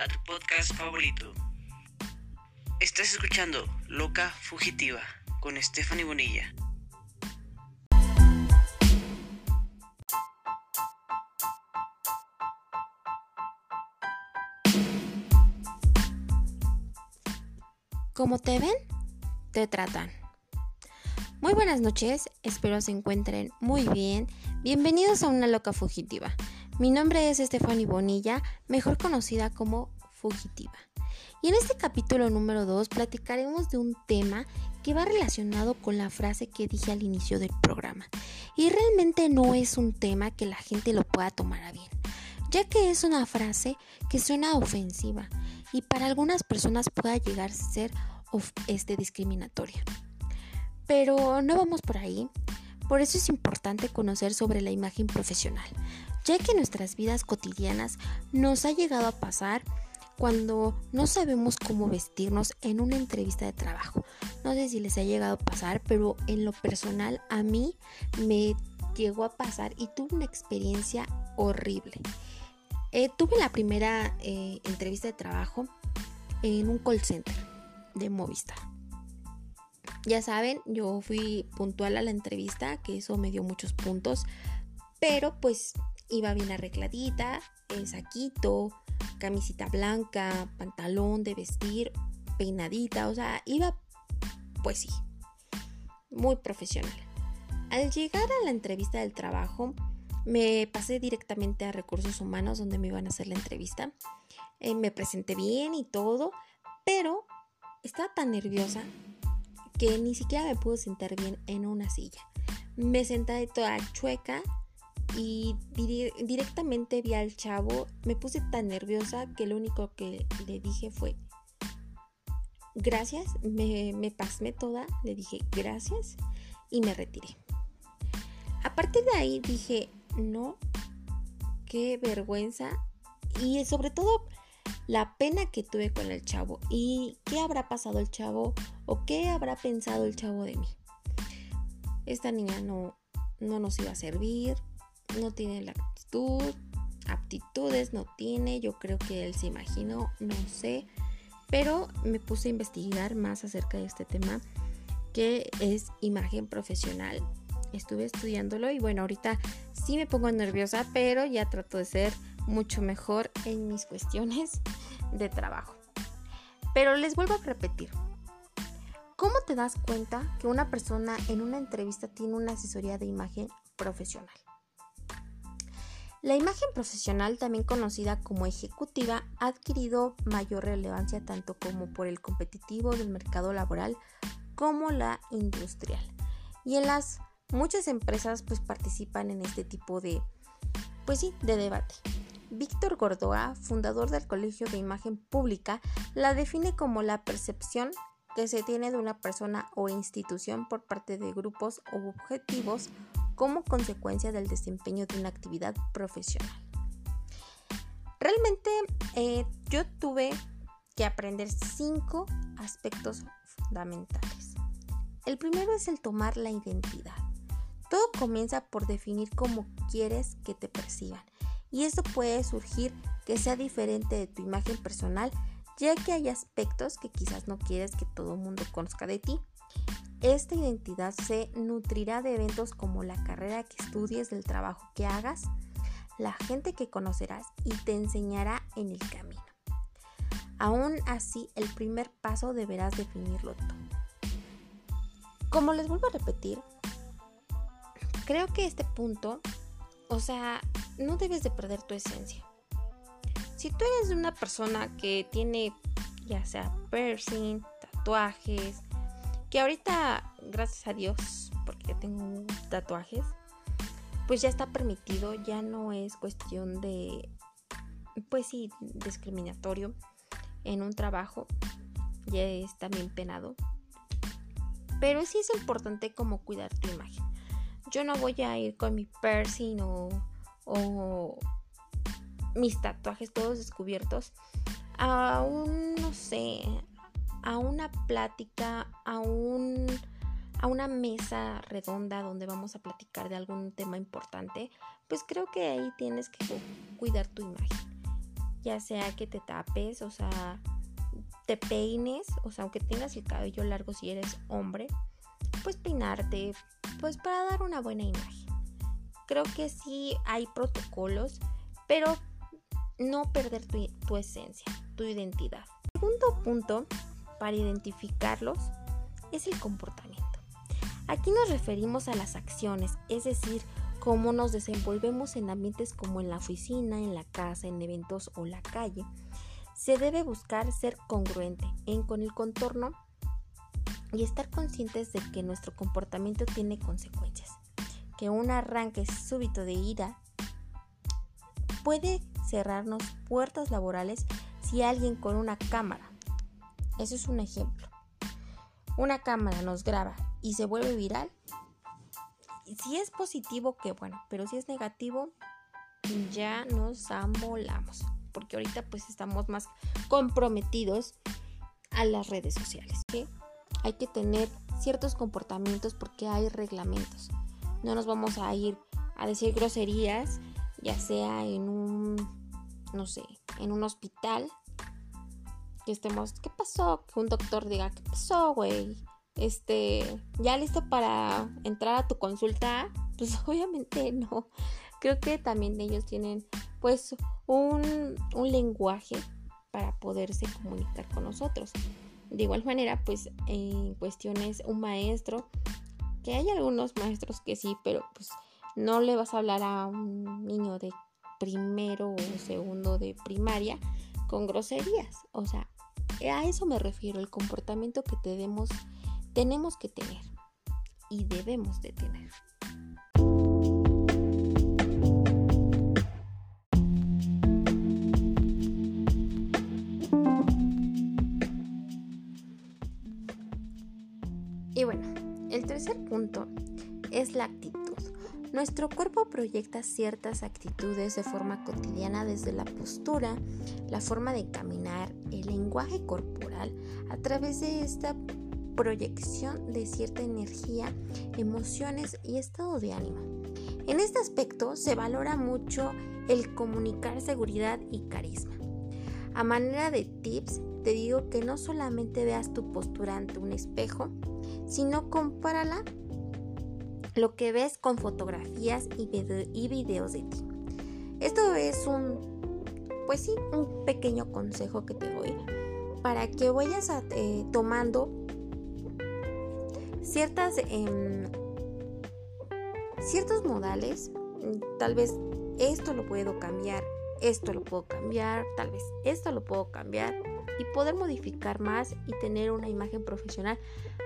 a tu podcast favorito. Estás escuchando Loca Fugitiva con Stephanie Bonilla. Como te ven, te tratan. Muy buenas noches, espero se encuentren muy bien. Bienvenidos a una loca fugitiva. Mi nombre es Stephanie Bonilla, mejor conocida como Fugitiva. Y en este capítulo número 2 platicaremos de un tema que va relacionado con la frase que dije al inicio del programa. Y realmente no es un tema que la gente lo pueda tomar a bien, ya que es una frase que suena ofensiva y para algunas personas pueda llegar a ser este, discriminatoria. Pero no vamos por ahí. Por eso es importante conocer sobre la imagen profesional, ya que nuestras vidas cotidianas nos ha llegado a pasar cuando no sabemos cómo vestirnos en una entrevista de trabajo. No sé si les ha llegado a pasar, pero en lo personal a mí me llegó a pasar y tuve una experiencia horrible. Eh, tuve la primera eh, entrevista de trabajo en un call center de Movistar. Ya saben, yo fui puntual a la entrevista, que eso me dio muchos puntos, pero pues iba bien arregladita, el saquito, camisita blanca, pantalón de vestir, peinadita, o sea, iba pues sí, muy profesional. Al llegar a la entrevista del trabajo, me pasé directamente a recursos humanos donde me iban a hacer la entrevista. Eh, me presenté bien y todo, pero estaba tan nerviosa que ni siquiera me pude sentar bien en una silla. Me senté toda chueca y directamente vi al chavo. Me puse tan nerviosa que lo único que le dije fue gracias. Me, me pasmé toda, le dije gracias y me retiré. A partir de ahí dije, no, qué vergüenza. Y sobre todo la pena que tuve con el chavo y qué habrá pasado el chavo o qué habrá pensado el chavo de mí. Esta niña no, no nos iba a servir, no tiene la actitud, aptitudes no tiene, yo creo que él se imaginó, no sé, pero me puse a investigar más acerca de este tema que es imagen profesional. Estuve estudiándolo y bueno, ahorita sí me pongo nerviosa, pero ya trato de ser mucho mejor en mis cuestiones de trabajo. Pero les vuelvo a repetir, ¿cómo te das cuenta que una persona en una entrevista tiene una asesoría de imagen profesional? La imagen profesional, también conocida como ejecutiva, ha adquirido mayor relevancia tanto como por el competitivo del mercado laboral como la industrial. Y en las muchas empresas pues participan en este tipo de pues sí, de debate. Víctor Gordoa, fundador del Colegio de Imagen Pública, la define como la percepción que se tiene de una persona o institución por parte de grupos o objetivos como consecuencia del desempeño de una actividad profesional. Realmente eh, yo tuve que aprender cinco aspectos fundamentales. El primero es el tomar la identidad. Todo comienza por definir cómo quieres que te perciban y esto puede surgir que sea diferente de tu imagen personal, ya que hay aspectos que quizás no quieres que todo el mundo conozca de ti. Esta identidad se nutrirá de eventos como la carrera que estudies, del trabajo que hagas, la gente que conocerás y te enseñará en el camino. Aún así, el primer paso deberás definirlo tú. Como les vuelvo a repetir, creo que este punto, o sea, no debes de perder tu esencia. Si tú eres una persona que tiene ya sea piercing, tatuajes, que ahorita, gracias a Dios, porque tengo tatuajes, pues ya está permitido, ya no es cuestión de, pues sí, discriminatorio en un trabajo, ya es también penado. Pero sí es importante como cuidar tu imagen. Yo no voy a ir con mi piercing o o mis tatuajes todos descubiertos a un, no sé, a una plática, a un a una mesa redonda donde vamos a platicar de algún tema importante, pues creo que ahí tienes que cuidar tu imagen. ya sea que te tapes, o sea, te peines, o sea, aunque tengas el cabello largo si eres hombre, pues peinarte, pues para dar una buena imagen. Creo que sí hay protocolos, pero no perder tu, tu esencia, tu identidad. Segundo punto para identificarlos es el comportamiento. Aquí nos referimos a las acciones, es decir, cómo nos desenvolvemos en ambientes como en la oficina, en la casa, en eventos o la calle. Se debe buscar ser congruente en, con el contorno y estar conscientes de que nuestro comportamiento tiene consecuencias, que un arranque súbito de ira puede cerrarnos puertas laborales si alguien con una cámara, eso es un ejemplo, una cámara nos graba y se vuelve viral, si es positivo, que bueno, pero si es negativo, ya nos amolamos, porque ahorita pues estamos más comprometidos a las redes sociales. Hay que tener ciertos comportamientos porque hay reglamentos. No nos vamos a ir a decir groserías, ya sea en un, no sé, en un hospital, que estemos, ¿qué pasó? Que un doctor diga, ¿qué pasó, güey? este, ya listo para entrar a tu consulta, pues obviamente no. Creo que también ellos tienen pues un, un lenguaje para poderse comunicar con nosotros. De igual manera, pues en cuestiones un maestro, que hay algunos maestros que sí, pero pues no le vas a hablar a un niño de primero o segundo de primaria con groserías. O sea, a eso me refiero, el comportamiento que te demos tenemos que tener y debemos de tener. Y bueno, el tercer punto es la actitud. Nuestro cuerpo proyecta ciertas actitudes de forma cotidiana desde la postura, la forma de caminar, el lenguaje corporal. A través de esta proyección de cierta energía, emociones y estado de ánimo. En este aspecto se valora mucho el comunicar seguridad y carisma. A manera de tips, te digo que no solamente veas tu postura ante un espejo, sino compárala lo que ves con fotografías y, videos de ti. Esto es un, pues sí, un pequeño consejo que te doy para que vayas eh, tomando ciertas em, ciertos modales tal vez esto lo puedo cambiar esto lo puedo cambiar tal vez esto lo puedo cambiar y poder modificar más y tener una imagen profesional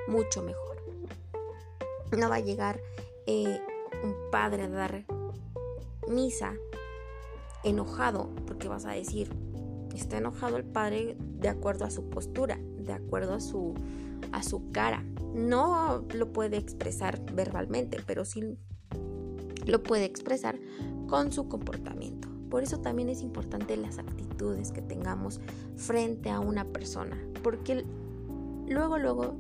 mucho mejor no va a llegar eh, un padre a dar misa enojado porque vas a decir está enojado el padre de acuerdo a su postura de acuerdo a su a su cara no lo puede expresar verbalmente, pero sí lo puede expresar con su comportamiento. Por eso también es importante las actitudes que tengamos frente a una persona, porque luego, luego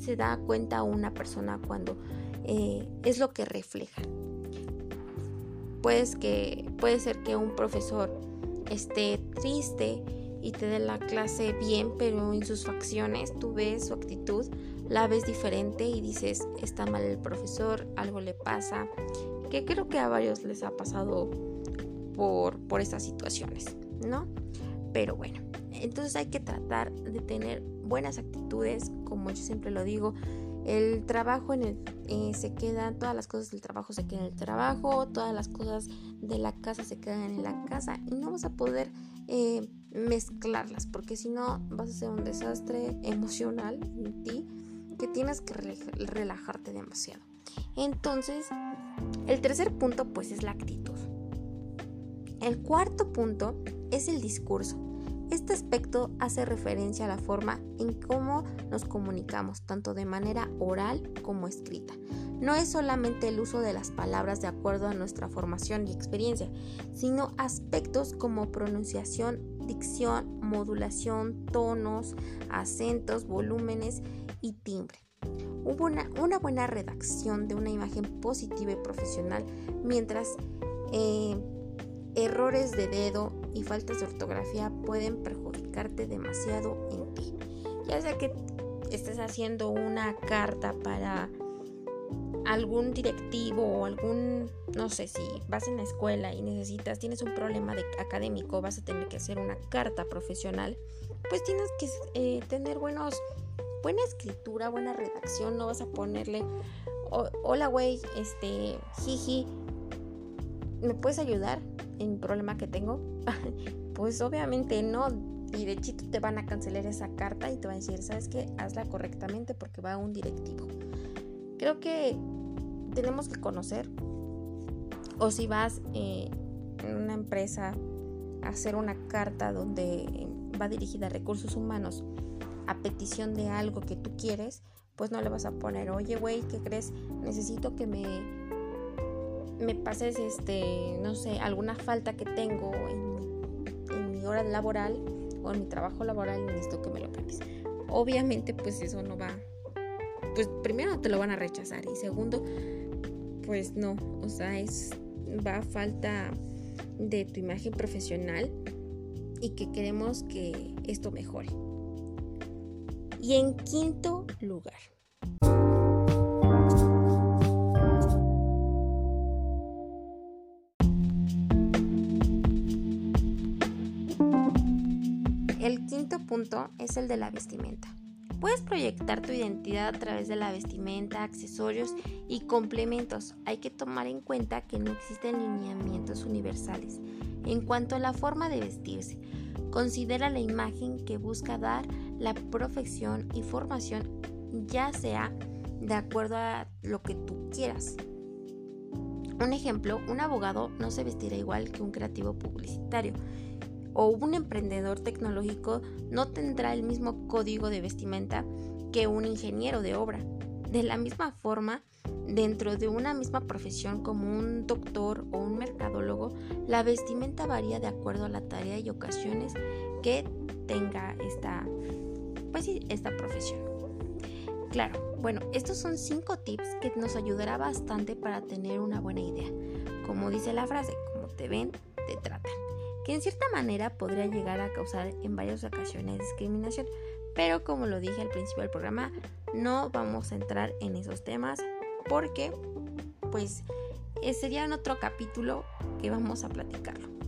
se da cuenta una persona cuando eh, es lo que refleja. Pues que, puede ser que un profesor esté triste y te dé la clase bien, pero en sus facciones tú ves su actitud la ves diferente y dices, está mal el profesor, algo le pasa, que creo que a varios les ha pasado por, por estas situaciones, ¿no? Pero bueno, entonces hay que tratar de tener buenas actitudes, como yo siempre lo digo, el trabajo en el, eh, se quedan, todas las cosas del trabajo se quedan en el trabajo, todas las cosas de la casa se quedan en la casa y no vas a poder eh, mezclarlas porque si no vas a ser un desastre emocional en ti que tienes que relajarte demasiado. Entonces, el tercer punto pues es la actitud. El cuarto punto es el discurso. Este aspecto hace referencia a la forma en cómo nos comunicamos, tanto de manera oral como escrita. No es solamente el uso de las palabras de acuerdo a nuestra formación y experiencia, sino aspectos como pronunciación, dicción, modulación, tonos, acentos, volúmenes y timbre. Hubo una, buena redacción de una imagen positiva y profesional, mientras eh, errores de dedo y faltas de ortografía pueden perjudicarte demasiado en ti. Ya sea que estés haciendo una carta para algún directivo o algún, no sé, si vas en la escuela y necesitas, tienes un problema de académico, vas a tener que hacer una carta profesional, pues tienes que eh, tener buenos, buena escritura, buena redacción, no vas a ponerle, hola güey, este, jiji, ¿me puedes ayudar en un problema que tengo? pues obviamente no, y te van a cancelar esa carta y te van a decir, ¿sabes qué? Hazla correctamente porque va a un directivo. Creo que tenemos que conocer, o si vas eh, en una empresa a hacer una carta donde va dirigida a recursos humanos a petición de algo que tú quieres, pues no le vas a poner, oye, güey, ¿qué crees? Necesito que me, me pases, este, no sé, alguna falta que tengo en, laboral o en mi trabajo laboral necesito que me lo cambies. Obviamente, pues eso no va. Pues primero te lo van a rechazar y segundo, pues no, o sea, es va a falta de tu imagen profesional y que queremos que esto mejore. Y en quinto lugar, El quinto punto es el de la vestimenta. Puedes proyectar tu identidad a través de la vestimenta, accesorios y complementos. Hay que tomar en cuenta que no existen lineamientos universales en cuanto a la forma de vestirse. Considera la imagen que busca dar la profesión y formación, ya sea de acuerdo a lo que tú quieras. Un ejemplo, un abogado no se vestirá igual que un creativo publicitario o un emprendedor tecnológico no tendrá el mismo código de vestimenta que un ingeniero de obra. De la misma forma, dentro de una misma profesión como un doctor o un mercadólogo, la vestimenta varía de acuerdo a la tarea y ocasiones que tenga esta, pues esta profesión. Claro, bueno, estos son cinco tips que nos ayudará bastante para tener una buena idea. Como dice la frase, como te ven, te tratan que en cierta manera podría llegar a causar en varias ocasiones discriminación. Pero como lo dije al principio del programa, no vamos a entrar en esos temas porque pues eh, sería en otro capítulo que vamos a platicarlo.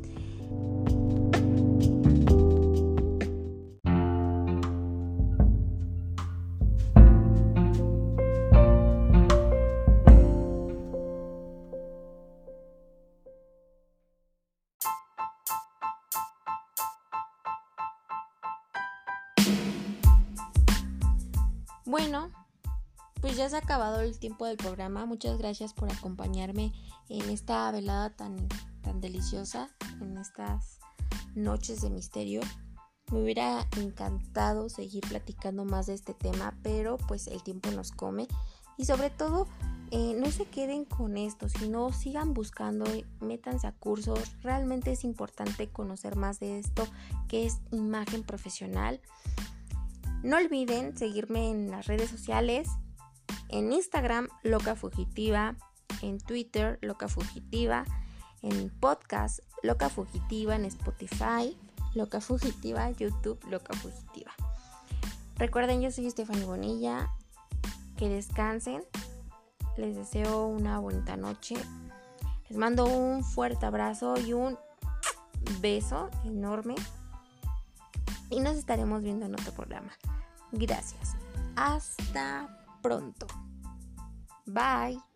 Bueno, pues ya se ha acabado el tiempo del programa. Muchas gracias por acompañarme en esta velada tan, tan deliciosa, en estas noches de misterio. Me hubiera encantado seguir platicando más de este tema, pero pues el tiempo nos come. Y sobre todo, eh, no se queden con esto, sino sigan buscando, métanse a cursos. Realmente es importante conocer más de esto, que es imagen profesional. No olviden seguirme en las redes sociales, en Instagram, Loca Fugitiva, en Twitter, Loca Fugitiva, en podcast, Loca Fugitiva, en Spotify, Loca Fugitiva, YouTube, Loca Fugitiva. Recuerden, yo soy Estefany Bonilla, que descansen, les deseo una bonita noche, les mando un fuerte abrazo y un beso enorme y nos estaremos viendo en otro programa. Gracias. Hasta pronto. Bye.